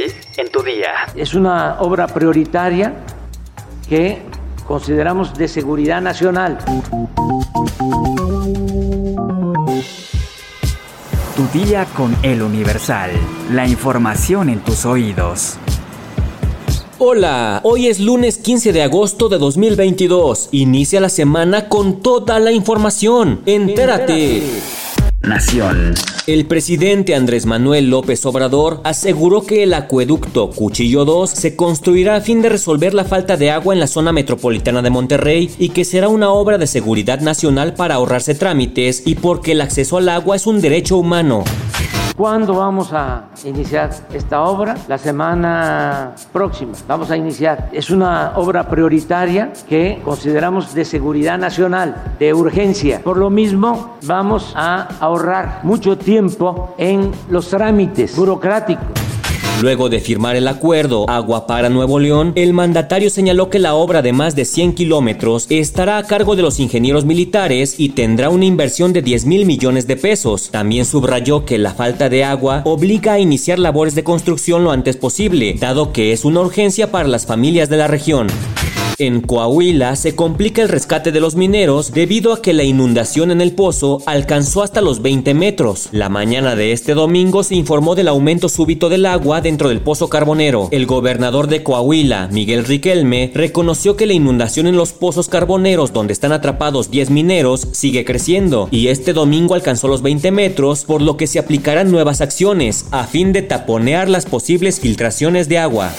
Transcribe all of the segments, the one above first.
hoy en tu día. Es una obra prioritaria que consideramos de seguridad nacional. Tu día con el Universal. La información en tus oídos. Hola, hoy es lunes 15 de agosto de 2022. Inicia la semana con toda la información. Entérate. Nación. El presidente Andrés Manuel López Obrador aseguró que el acueducto Cuchillo 2 se construirá a fin de resolver la falta de agua en la zona metropolitana de Monterrey y que será una obra de seguridad nacional para ahorrarse trámites y porque el acceso al agua es un derecho humano. ¿Cuándo vamos a iniciar esta obra? La semana próxima vamos a iniciar. Es una obra prioritaria que consideramos de seguridad nacional, de urgencia. Por lo mismo, vamos a ahorrar mucho tiempo en los trámites burocráticos. Luego de firmar el acuerdo Agua para Nuevo León, el mandatario señaló que la obra de más de 100 kilómetros estará a cargo de los ingenieros militares y tendrá una inversión de 10 mil millones de pesos. También subrayó que la falta de agua obliga a iniciar labores de construcción lo antes posible, dado que es una urgencia para las familias de la región. En Coahuila se complica el rescate de los mineros debido a que la inundación en el pozo alcanzó hasta los 20 metros. La mañana de este domingo se informó del aumento súbito del agua dentro del pozo carbonero. El gobernador de Coahuila, Miguel Riquelme, reconoció que la inundación en los pozos carboneros donde están atrapados 10 mineros sigue creciendo y este domingo alcanzó los 20 metros, por lo que se aplicarán nuevas acciones a fin de taponear las posibles filtraciones de agua.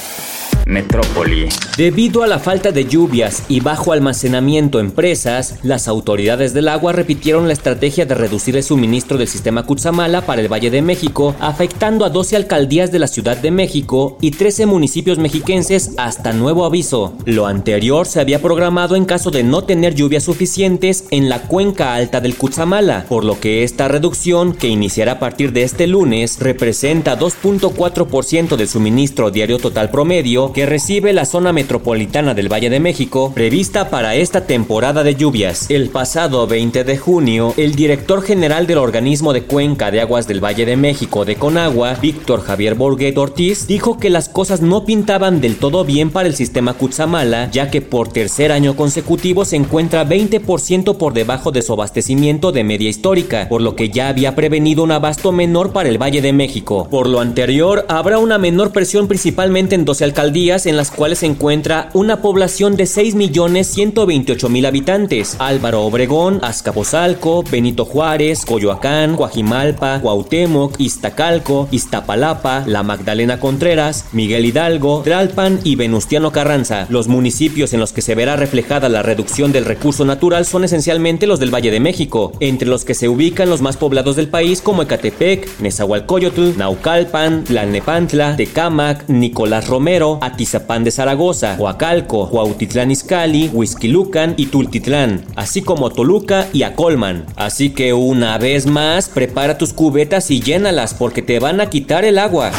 Metrópoli. Debido a la falta de lluvias y bajo almacenamiento en presas, las autoridades del agua repitieron la estrategia de reducir el suministro del sistema Cutzamala para el Valle de México, afectando a 12 alcaldías de la Ciudad de México y 13 municipios mexiquenses hasta nuevo aviso. Lo anterior se había programado en caso de no tener lluvias suficientes en la cuenca alta del Cutzamala, por lo que esta reducción, que iniciará a partir de este lunes, representa 2.4% del suministro diario total promedio que recibe la zona metropolitana del Valle de México prevista para esta temporada de lluvias. El pasado 20 de junio, el director general del organismo de cuenca de aguas del Valle de México de Conagua, Víctor Javier Borguet Ortiz, dijo que las cosas no pintaban del todo bien para el sistema Cutzamala, ya que por tercer año consecutivo se encuentra 20% por debajo de su abastecimiento de media histórica, por lo que ya había prevenido un abasto menor para el Valle de México. Por lo anterior, habrá una menor presión principalmente en 12 alcaldías en las cuales se encuentra una población de 6.128.000 habitantes. Álvaro Obregón, Azcapotzalco, Benito Juárez, Coyoacán, Coajimalpa, Cuauhtémoc, Iztacalco, Iztapalapa, La Magdalena Contreras, Miguel Hidalgo, Tralpan y Venustiano Carranza. Los municipios en los que se verá reflejada la reducción del recurso natural son esencialmente los del Valle de México, entre los que se ubican los más poblados del país como Ecatepec, Nezahualcóyotl, Naucalpan, Tlalnepantla, Tecámac, Nicolás Romero, Atizapán de Zaragoza, Huacalco, Huautitlán Izcalli, Huizquilucan y Tultitlán, así como Toluca y Acolman. Así que una vez más, prepara tus cubetas y llénalas porque te van a quitar el agua.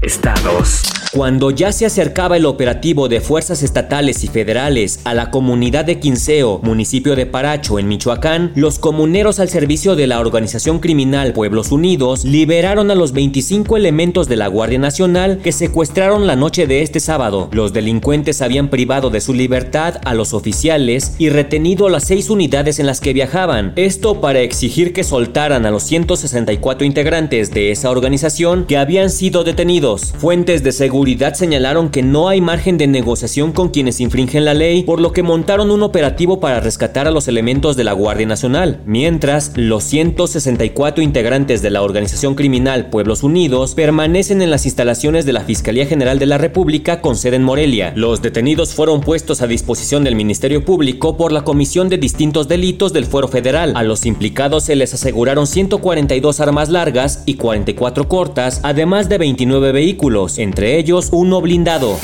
Estados. Cuando ya se acercaba el operativo de fuerzas estatales y federales a la comunidad de Quinceo, municipio de Paracho, en Michoacán, los comuneros al servicio de la organización criminal Pueblos Unidos liberaron a los 25 elementos de la Guardia Nacional que secuestraron la noche de este sábado. Los delincuentes habían privado de su libertad a los oficiales y retenido las seis unidades en las que viajaban. Esto para exigir que soltaran a los 164 integrantes de esa organización que habían sido detenidos. Fuentes de seguridad señalaron que no hay margen de negociación con quienes infringen la ley, por lo que montaron un operativo para rescatar a los elementos de la Guardia Nacional, mientras los 164 integrantes de la organización criminal Pueblos Unidos permanecen en las instalaciones de la Fiscalía General de la República con sede en Morelia. Los detenidos fueron puestos a disposición del Ministerio Público por la Comisión de Distintos Delitos del Fuero Federal. A los implicados se les aseguraron 142 armas largas y 44 cortas, además de 29 vehículos, entre ellos uno blindado.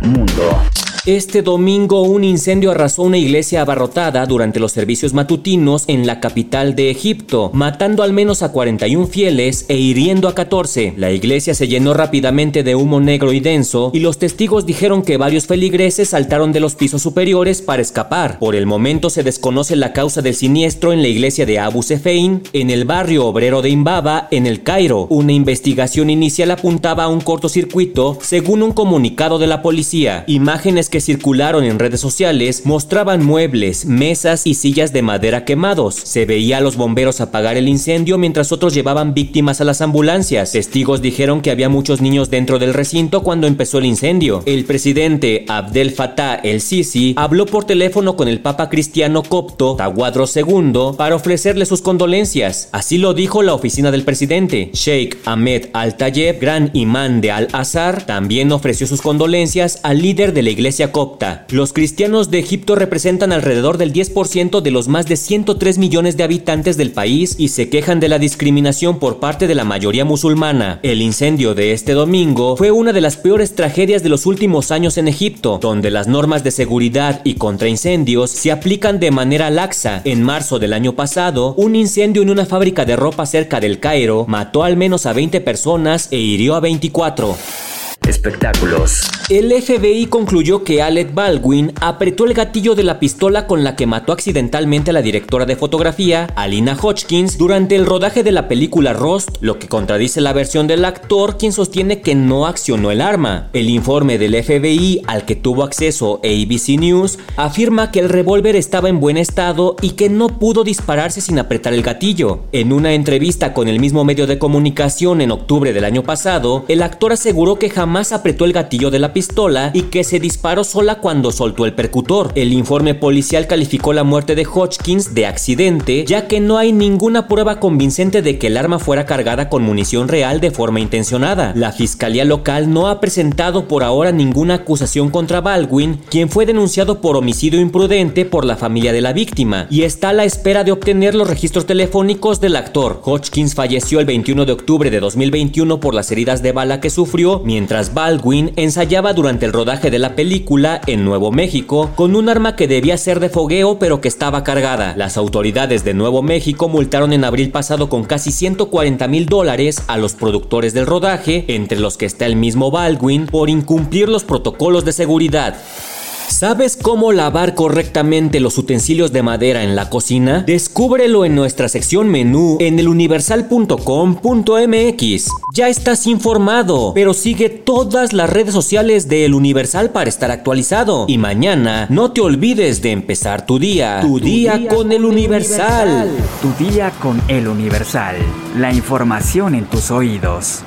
Mundo. Este domingo un incendio arrasó una iglesia abarrotada durante los servicios matutinos en la capital de Egipto, matando al menos a 41 fieles e hiriendo a 14. La iglesia se llenó rápidamente de humo negro y denso y los testigos dijeron que varios feligreses saltaron de los pisos superiores para escapar. Por el momento se desconoce la causa del siniestro en la iglesia de Abu Sefein, en el barrio obrero de Imbaba, en el Cairo. Una investigación inicial apuntaba a un cortocircuito, según un comunicado de la policía. Imágenes que circularon en redes sociales mostraban muebles, mesas y sillas de madera quemados. Se veía a los bomberos apagar el incendio mientras otros llevaban víctimas a las ambulancias. Testigos dijeron que había muchos niños dentro del recinto cuando empezó el incendio. El presidente Abdel Fattah el-Sisi habló por teléfono con el papa cristiano copto Tawadro II para ofrecerle sus condolencias. Así lo dijo la oficina del presidente. Sheikh Ahmed Al-Tayeb, gran imán de Al-Azhar, también ofreció sus condolencias al líder de la iglesia copta. Los cristianos de Egipto representan alrededor del 10% de los más de 103 millones de habitantes del país y se quejan de la discriminación por parte de la mayoría musulmana. El incendio de este domingo fue una de las peores tragedias de los últimos años en Egipto, donde las normas de seguridad y contra incendios se aplican de manera laxa. En marzo del año pasado, un incendio en una fábrica de ropa cerca del Cairo mató al menos a 20 personas e hirió a 24. Espectáculos. El FBI concluyó que Alec Baldwin apretó el gatillo de la pistola con la que mató accidentalmente a la directora de fotografía, Alina Hodgkins, durante el rodaje de la película Rust, lo que contradice la versión del actor, quien sostiene que no accionó el arma. El informe del FBI, al que tuvo acceso ABC News, afirma que el revólver estaba en buen estado y que no pudo dispararse sin apretar el gatillo. En una entrevista con el mismo medio de comunicación en octubre del año pasado, el actor aseguró que jamás apretó el gatillo de la pistola y que se disparó sola cuando soltó el percutor. El informe policial calificó la muerte de Hodgkins de accidente, ya que no hay ninguna prueba convincente de que el arma fuera cargada con munición real de forma intencionada. La fiscalía local no ha presentado por ahora ninguna acusación contra Baldwin, quien fue denunciado por homicidio imprudente por la familia de la víctima, y está a la espera de obtener los registros telefónicos del actor. Hodgkins falleció el 21 de octubre de 2021 por las heridas de bala que sufrió, mientras Baldwin ensayaba durante el rodaje de la película en Nuevo México con un arma que debía ser de fogueo pero que estaba cargada. Las autoridades de Nuevo México multaron en abril pasado con casi 140 mil dólares a los productores del rodaje, entre los que está el mismo Baldwin, por incumplir los protocolos de seguridad. ¿Sabes cómo lavar correctamente los utensilios de madera en la cocina? Descúbrelo en nuestra sección menú en eluniversal.com.mx. Ya estás informado, pero sigue todas las redes sociales de El Universal para estar actualizado. Y mañana no te olvides de empezar tu día. Tu, día, con, El Universal. Tu día con El Universal. La información en tus oídos.